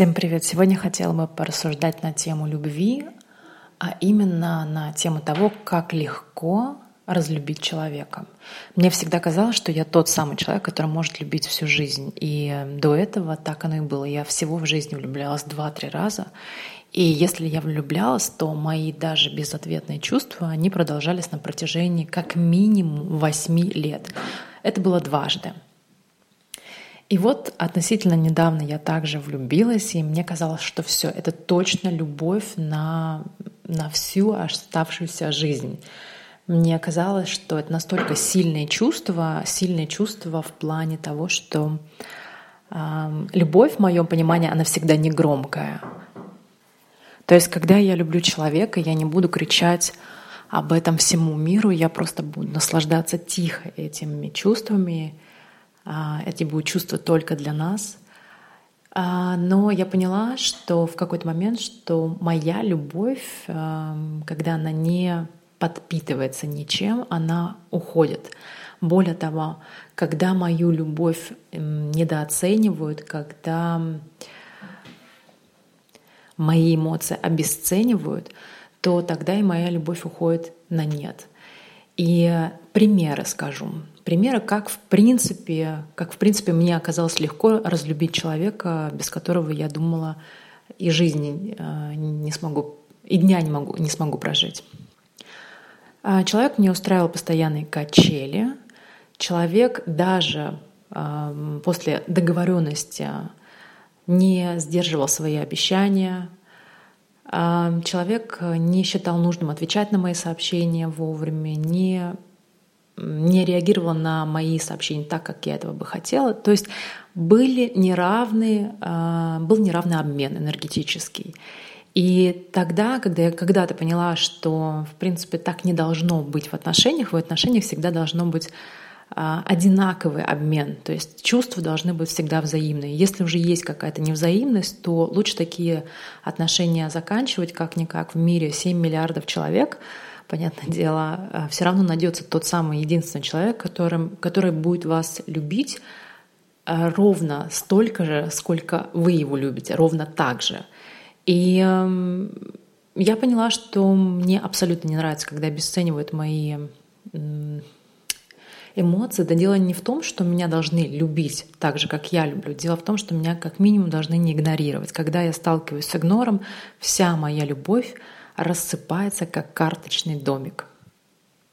Всем привет! Сегодня хотела бы порассуждать на тему любви, а именно на тему того, как легко разлюбить человека. Мне всегда казалось, что я тот самый человек, который может любить всю жизнь. И до этого так оно и было. Я всего в жизни влюблялась два-три раза. И если я влюблялась, то мои даже безответные чувства, они продолжались на протяжении как минимум восьми лет. Это было дважды. И вот относительно недавно я также влюбилась, и мне казалось, что все, это точно любовь на, на всю оставшуюся жизнь. Мне казалось, что это настолько сильное чувство, сильное чувство в плане того, что э, любовь, в моем понимании, она всегда не громкая. То есть, когда я люблю человека, я не буду кричать об этом всему миру, я просто буду наслаждаться тихо этими чувствами, эти будут чувства только для нас. А, но я поняла, что в какой-то момент, что моя любовь, когда она не подпитывается ничем, она уходит. Более того, когда мою любовь недооценивают, когда мои эмоции обесценивают, то тогда и моя любовь уходит на нет. И примеры скажу примеры, как в принципе, как в принципе мне оказалось легко разлюбить человека, без которого я думала и жизни э, не смогу, и дня не могу, не смогу прожить. А, человек мне устраивал постоянные качели. Человек даже после договоренности не сдерживал свои обещания. Человек не считал нужным отвечать на мои сообщения вовремя, не не реагировала на мои сообщения так, как я этого бы хотела. То есть были неравные, а, был неравный обмен энергетический. И тогда, когда я когда-то поняла, что, в принципе, так не должно быть в отношениях, в отношениях всегда должно быть а, одинаковый обмен, то есть чувства должны быть всегда взаимные. Если уже есть какая-то невзаимность, то лучше такие отношения заканчивать как-никак в мире 7 миллиардов человек — понятное дело, э, все равно найдется тот самый единственный человек, которым, который будет вас любить э, ровно столько же, сколько вы его любите, ровно так же. И эм, я поняла, что мне абсолютно не нравится, когда обесценивают мои эмоции. Да дело не в том, что меня должны любить так же, как я люблю. Дело в том, что меня как минимум должны не игнорировать. Когда я сталкиваюсь с игнором, вся моя любовь рассыпается, как карточный домик.